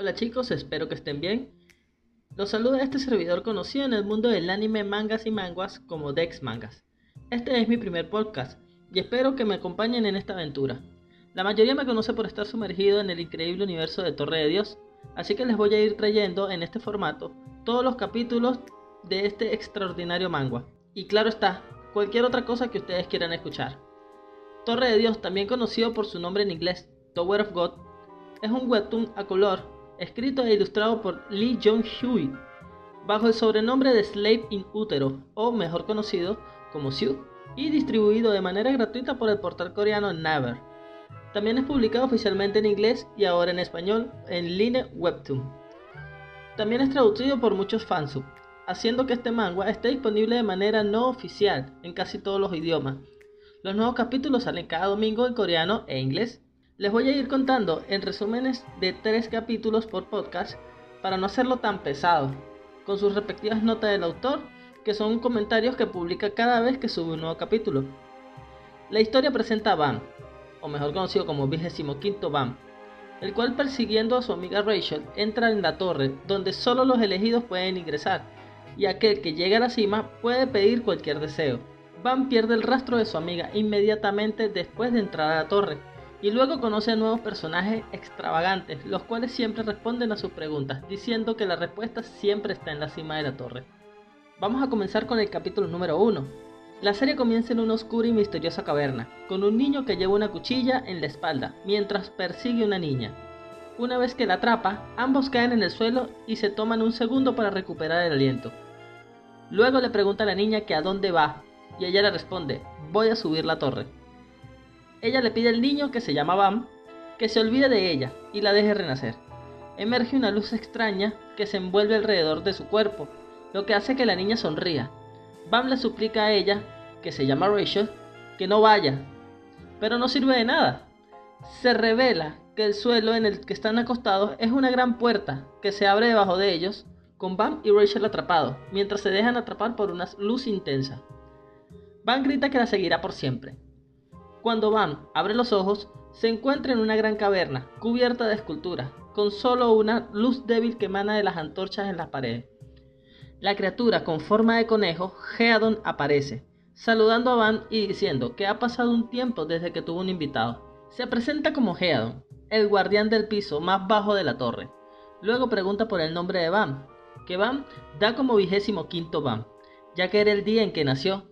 Hola chicos, espero que estén bien. Los saluda este servidor conocido en el mundo del anime, mangas y manguas como Dex Mangas. Este es mi primer podcast y espero que me acompañen en esta aventura. La mayoría me conoce por estar sumergido en el increíble universo de Torre de Dios, así que les voy a ir trayendo en este formato todos los capítulos de este extraordinario manga. Y claro está, cualquier otra cosa que ustedes quieran escuchar. Torre de Dios, también conocido por su nombre en inglés, Tower of God, es un webtoon a color escrito e ilustrado por Lee Jong-hui bajo el sobrenombre de Slave in Utero, o mejor conocido como Siu, y distribuido de manera gratuita por el portal coreano Naver. También es publicado oficialmente en inglés y ahora en español en Line Webtoon. También es traducido por muchos fansub, haciendo que este manga esté disponible de manera no oficial en casi todos los idiomas. Los nuevos capítulos salen cada domingo en coreano e inglés. Les voy a ir contando en resúmenes de tres capítulos por podcast para no hacerlo tan pesado, con sus respectivas notas del autor, que son comentarios que publica cada vez que sube un nuevo capítulo. La historia presenta a Bam, o mejor conocido como 25 Bam, el cual persiguiendo a su amiga Rachel entra en la torre donde solo los elegidos pueden ingresar, y aquel que llega a la cima puede pedir cualquier deseo. Bam pierde el rastro de su amiga inmediatamente después de entrar a la torre, y luego conoce a nuevos personajes extravagantes, los cuales siempre responden a sus preguntas, diciendo que la respuesta siempre está en la cima de la torre. Vamos a comenzar con el capítulo número 1. La serie comienza en una oscura y misteriosa caverna, con un niño que lleva una cuchilla en la espalda, mientras persigue una niña. Una vez que la atrapa, ambos caen en el suelo y se toman un segundo para recuperar el aliento. Luego le pregunta a la niña que a dónde va, y ella le responde, voy a subir la torre. Ella le pide al niño, que se llama Bam, que se olvide de ella y la deje renacer. Emerge una luz extraña que se envuelve alrededor de su cuerpo, lo que hace que la niña sonría. Bam le suplica a ella, que se llama Rachel, que no vaya, pero no sirve de nada. Se revela que el suelo en el que están acostados es una gran puerta que se abre debajo de ellos, con Bam y Rachel atrapados, mientras se dejan atrapar por una luz intensa. Bam grita que la seguirá por siempre, cuando Van abre los ojos, se encuentra en una gran caverna, cubierta de esculturas, con solo una luz débil que emana de las antorchas en las paredes. La criatura con forma de conejo, Headon, aparece, saludando a Van y diciendo que ha pasado un tiempo desde que tuvo un invitado. Se presenta como Headon, el guardián del piso más bajo de la torre. Luego pregunta por el nombre de Van, que Van da como vigésimo quinto Van, ya que era el día en que nació.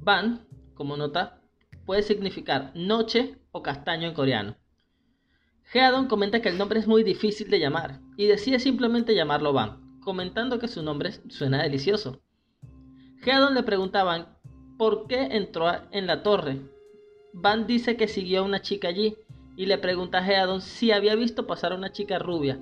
Van, como nota, puede significar noche o castaño en coreano. Headon comenta que el nombre es muy difícil de llamar y decide simplemente llamarlo Van, comentando que su nombre suena delicioso. Headon le preguntaban por qué entró en la torre. Van dice que siguió a una chica allí y le pregunta a Headon si había visto pasar a una chica rubia.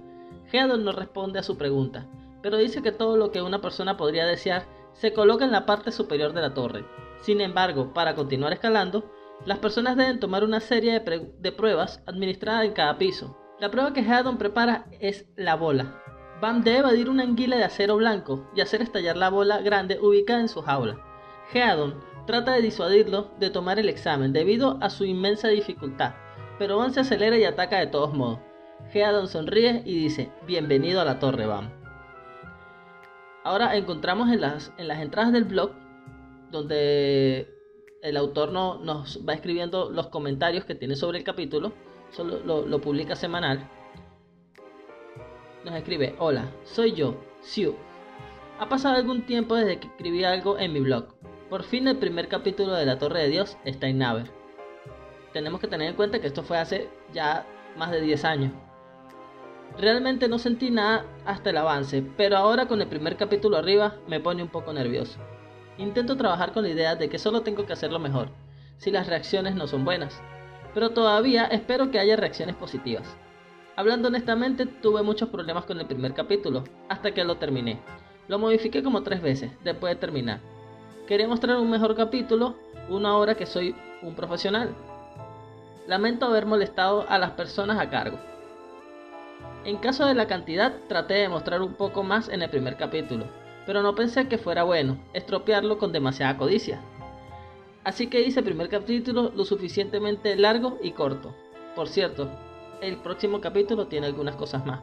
Headon no responde a su pregunta, pero dice que todo lo que una persona podría desear se coloca en la parte superior de la torre. Sin embargo, para continuar escalando, las personas deben tomar una serie de, pruebas administradas en cada piso. La prueba que Headon prepara es la bola. Bam debe evadir una anguila de acero blanco y hacer estallar la bola grande ubicada en su jaula. Headon trata de disuadirlo de tomar el examen debido a su inmensa dificultad, pero Bam se acelera y ataca de todos modos. Headon sonríe y dice, bienvenido a la torre Bam. Ahora encontramos en las, en las entradas del blog donde el autor no, nos va escribiendo los comentarios que tiene sobre el capítulo, solo lo, publica semanal. Nos escribe, hola, soy yo, Siu. Ha pasado algún tiempo desde que escribí algo en mi blog. Por fin el primer capítulo de La Torre de Dios está en Naver. Tenemos que tener en cuenta que esto fue hace ya más de 10 años. Realmente no sentí nada hasta el avance, pero ahora con el primer capítulo arriba me pone un poco nervioso. Intento trabajar con la idea de que solo tengo que hacerlo mejor, si las reacciones no son buenas, pero todavía espero que haya reacciones positivas. Hablando honestamente, tuve muchos problemas con el primer capítulo, hasta que lo terminé. Lo modifiqué como tres veces, después de terminar. Quería mostrar un mejor capítulo, una hora que soy un profesional. Lamento haber molestado a las personas a cargo. En caso de la cantidad, traté de mostrar un poco más en el primer capítulo, pero no pensé que fuera bueno estropearlo con demasiada codicia. Así que hice el primer capítulo lo suficientemente largo y corto. Por cierto, el próximo capítulo tiene algunas cosas más.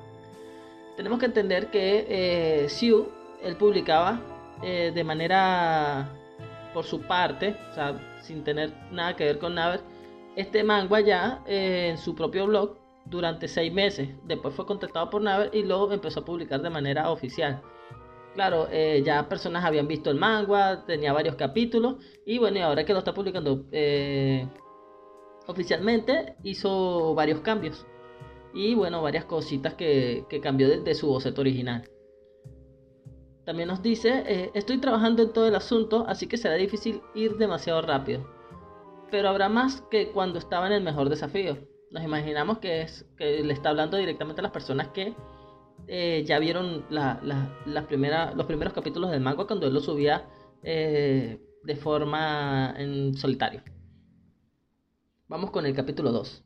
Tenemos que entender que eh, Siu, él publicaba eh, de manera por su parte, o sea, sin tener nada que ver con Naver, este manga ya eh, en su propio blog durante seis meses. Después fue contactado por Naver y luego empezó a publicar de manera oficial. Claro, eh, ya personas habían visto el manga, tenía varios capítulos y bueno, y ahora que lo está publicando eh, oficialmente hizo varios cambios y bueno, varias cositas que, cambió de, su boceto original. También nos dice, eh, estoy trabajando en todo el asunto, así que será difícil ir demasiado rápido. Pero habrá más que cuando estaba en el mejor desafío. Nos imaginamos que, es, que le está hablando directamente a las personas que eh, ya vieron la, los primeros capítulos del manga cuando él lo subía eh, de forma en solitario. Vamos con el capítulo 2.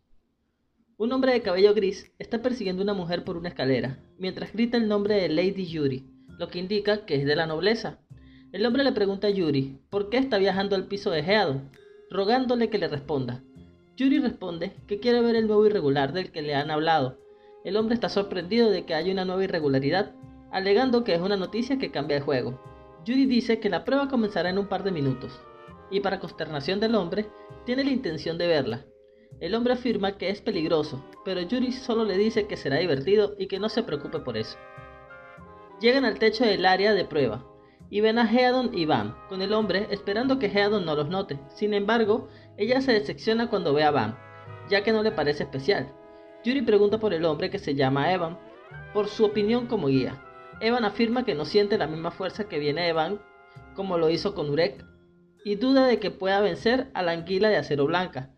Un hombre de cabello gris está persiguiendo a una mujer por una escalera, mientras grita el nombre de Lady Yuri, lo que indica que es de la nobleza. El hombre le pregunta a Yuri por qué está viajando al piso de Heado, rogándole que le responda. Yuri responde que quiere ver el nuevo irregular del que le han hablado, el hombre está sorprendido de que haya una nueva irregularidad, alegando que es una noticia que cambia el juego. Judy dice que la prueba comenzará en un par de minutos, y para consternación del hombre, tiene la intención de verla. El hombre afirma que es peligroso, pero Yuri solo le dice que será divertido y que no se preocupe por eso. Llegan al techo del área de prueba y ven a Headon y Bam con el hombre esperando que Headon no los note. Sin embargo, ella se decepciona cuando ve a Bam, ya que no le parece especial. Yuri pregunta por el hombre que se llama Evan, por su opinión como guía. Evan afirma que no siente la misma fuerza que viene Evan como lo hizo con Urek, y duda de que pueda vencer a la anguila de acero blanca.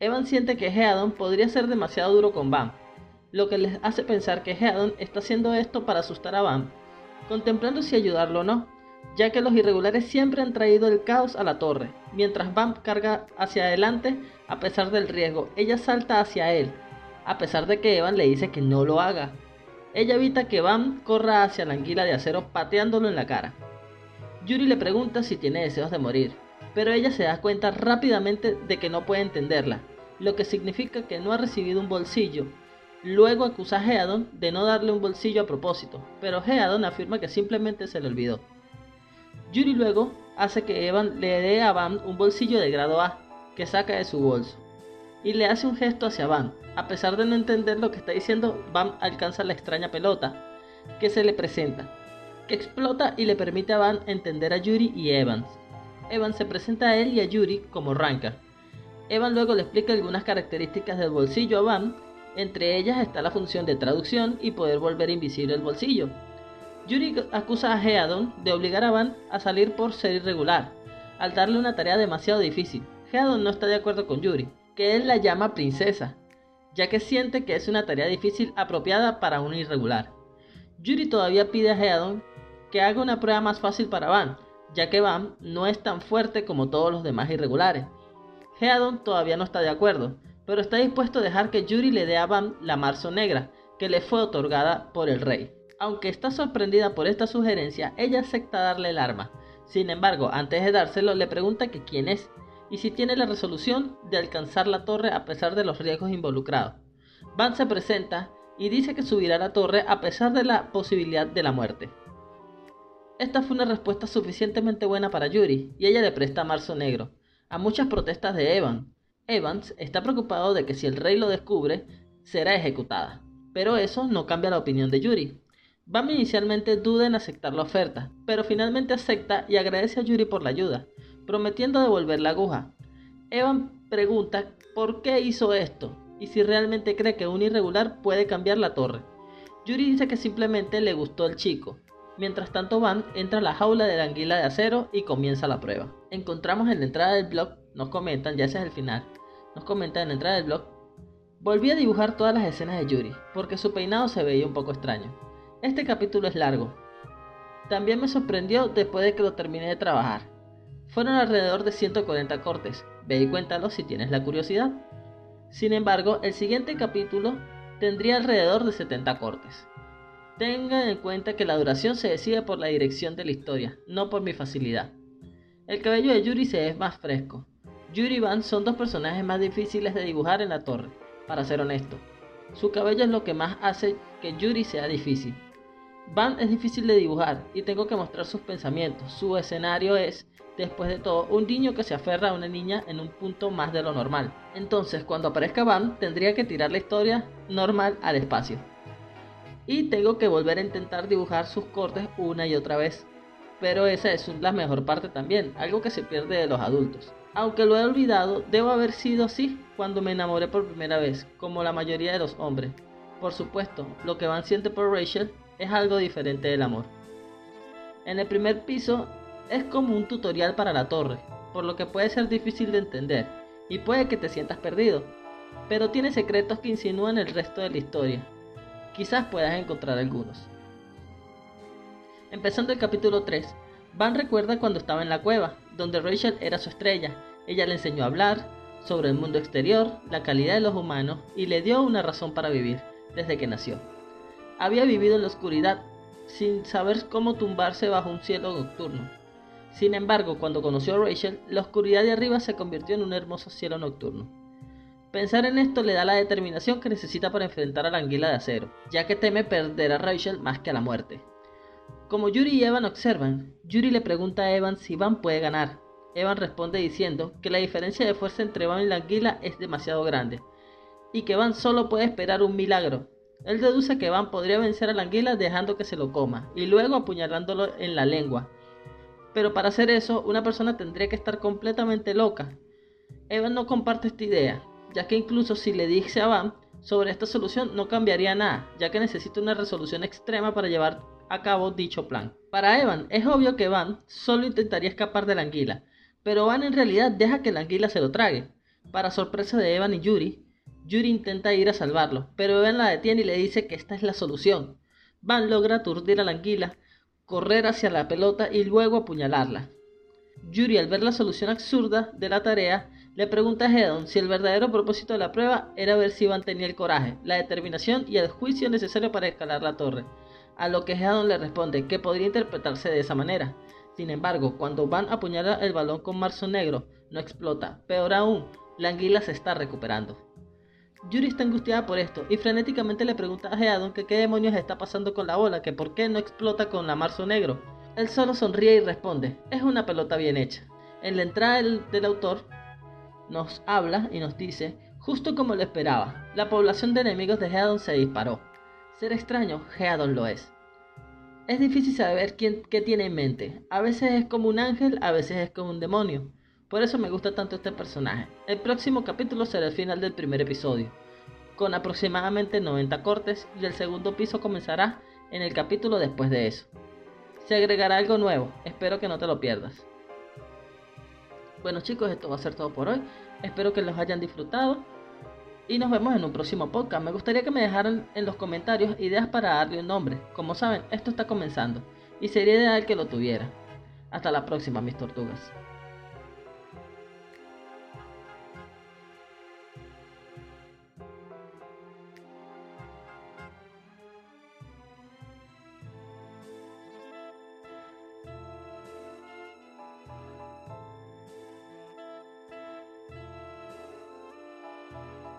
Evan siente que Headon podría ser demasiado duro con Bam, lo que les hace pensar que Headon está haciendo esto para asustar a Bam, contemplando si ayudarlo o no, ya que los irregulares siempre han traído el caos a la torre. Mientras Bam carga hacia adelante, a pesar del riesgo, ella salta hacia él, a pesar de que Evan le dice que no lo haga. Ella evita que Van corra hacia la anguila de acero pateándolo en la cara. Yuri le pregunta si tiene deseos de morir, pero ella se da cuenta rápidamente de que no puede entenderla, lo que significa que no ha recibido un bolsillo. Luego acusa a Headon de no darle un bolsillo a propósito, pero Headon afirma que simplemente se le olvidó. Yuri luego hace que Evan le dé a Van un bolsillo de grado A, que saca de su bolso, y le hace un gesto hacia Van, a pesar de no entender lo que está diciendo, Van alcanza la extraña pelota que se le presenta, que explota y le permite a Van entender a Yuri y Evans. Evans se presenta a él y a Yuri como Ranka. Evan luego le explica algunas características del bolsillo a Van, entre ellas está la función de traducción y poder volver invisible el bolsillo. Yuri acusa a Headon de obligar a Van a salir por ser irregular, al darle una tarea demasiado difícil. Headon no está de acuerdo con Yuri, que él la llama princesa, ya que siente que es una tarea difícil apropiada para un irregular. Yuri todavía pide a Headon que haga una prueba más fácil para Van, ya que Van no es tan fuerte como todos los demás irregulares. Headon todavía no está de acuerdo, pero está dispuesto a dejar que Yuri le dé a Van la marzo negra, que le fue otorgada por el rey. Aunque está sorprendida por esta sugerencia, ella acepta darle el arma. Sin embargo, antes de dárselo, le pregunta que quién es y si tiene la resolución de alcanzar la torre a pesar de los riesgos involucrados. Van se presenta y dice que subirá a la torre a pesar de la posibilidad de la muerte. Esta fue una respuesta suficientemente buena para Yuri y ella le presta marzo negro, a muchas protestas de Evan. Evans está preocupado de que si el rey lo descubre, será ejecutada, pero eso no cambia la opinión de Yuri. Van inicialmente duda en aceptar la oferta, pero finalmente acepta y agradece a Yuri por la ayuda, prometiendo devolver la aguja. Evan pregunta por qué hizo esto y si realmente cree que un irregular puede cambiar la torre. Yuri dice que simplemente le gustó el chico. Mientras tanto Van entra a la jaula de la anguila de acero y comienza la prueba. Encontramos en la entrada del blog, nos comentan, ya ese es el final, nos comentan en la entrada del blog, volví a dibujar todas las escenas de Yuri, porque su peinado se veía un poco extraño. Este capítulo es largo. También me sorprendió después de que lo terminé de trabajar. Fueron alrededor de 140 cortes, ve y cuéntalo si tienes la curiosidad. Sin embargo, el siguiente capítulo tendría alrededor de 70 cortes. Tengan en cuenta que la duración se decide por la dirección de la historia, no por mi facilidad. El cabello de Yuri se es más fresco. Yuri y Van son dos personajes más difíciles de dibujar en la torre, para ser honesto. Su cabello es lo que más hace que Yuri sea difícil. Van es difícil de dibujar y tengo que mostrar sus pensamientos. Su escenario es, después de todo, un niño que se aferra a una niña en un punto más de lo normal. Entonces, cuando aparezca Van, tendría que tirar la historia normal al espacio. Y tengo que volver a intentar dibujar sus cortes una y otra vez. Pero esa es la mejor parte también, algo que se pierde de los adultos. Aunque lo he olvidado, debo haber sido así cuando me enamoré por primera vez, como la mayoría de los hombres. Por supuesto, lo que Van siente por Rachel es algo diferente del amor. En el primer piso es como un tutorial para la torre, por lo que puede ser difícil de entender y puede que te sientas perdido, pero tiene secretos que insinúan el resto de la historia. Quizás puedas encontrar algunos. Empezando el capítulo 3, Van recuerda cuando estaba en la cueva, donde Rachel era su estrella. Ella le enseñó a hablar sobre el mundo exterior, la calidad de los humanos y le dio una razón para vivir desde que nació. Había vivido en la oscuridad, sin saber cómo tumbarse bajo un cielo nocturno. Sin embargo, cuando conoció a Rachel, la oscuridad de arriba se convirtió en un hermoso cielo nocturno. Pensar en esto le da la determinación que necesita para enfrentar a la anguila de acero, ya que teme perder a Rachel más que a la muerte. Como Yuri y Evan observan, Yuri le pregunta a Evan si Van puede ganar. Evan responde diciendo que la diferencia de fuerza entre Van y la anguila es demasiado grande, y que Van solo puede esperar un milagro. Él deduce que Van podría vencer a la anguila dejando que se lo coma, y luego apuñalándolo en la lengua. Pero para hacer eso, una persona tendría que estar completamente loca. Evan no comparte esta idea, ya que incluso si le dice a Van sobre esta solución no cambiaría nada, ya que necesita una resolución extrema para llevar a cabo dicho plan. Para Evan es obvio que Van solo intentaría escapar de la anguila, pero Van en realidad deja que la anguila se lo trague. Para sorpresa de Evan y Yuri, Yuri intenta ir a salvarlo, pero Evan la detiene y le dice que esta es la solución. Van logra aturdir a la anguila, correr hacia la pelota y luego apuñalarla. Yuri, al ver la solución absurda de la tarea, le pregunta a Hedon si el verdadero propósito de la prueba era ver si Van tenía el coraje, la determinación y el juicio necesario para escalar la torre a lo que Hedon le responde que podría interpretarse de esa manera. Sin embargo, cuando Van apuñala el balón con marzo negro, no explota. Peor aún, la anguila se está recuperando. Yuri está angustiada por esto y frenéticamente le pregunta a Headon que qué demonios está pasando con la bola, que por qué no explota con la marzo negro. Él solo sonríe y responde, es una pelota bien hecha. En la entrada del, autor nos habla y nos dice, justo como lo esperaba, la población de enemigos de Headon se disparó. Ser extraño, Headon lo es. Es difícil saber quién, qué tiene en mente. A veces es como un ángel, a veces es como un demonio. Por eso me gusta tanto este personaje. El próximo capítulo será el final del primer episodio, con aproximadamente 90 cortes y el segundo piso comenzará en el capítulo después de eso. Se agregará algo nuevo, espero que no te lo pierdas. Bueno chicos, esto va a ser todo por hoy. Espero que los hayan disfrutado y nos vemos en un próximo podcast. Me gustaría que me dejaran en los comentarios ideas para darle un nombre. Como saben, esto está comenzando y sería ideal que lo tuviera. Hasta la próxima, mis tortugas.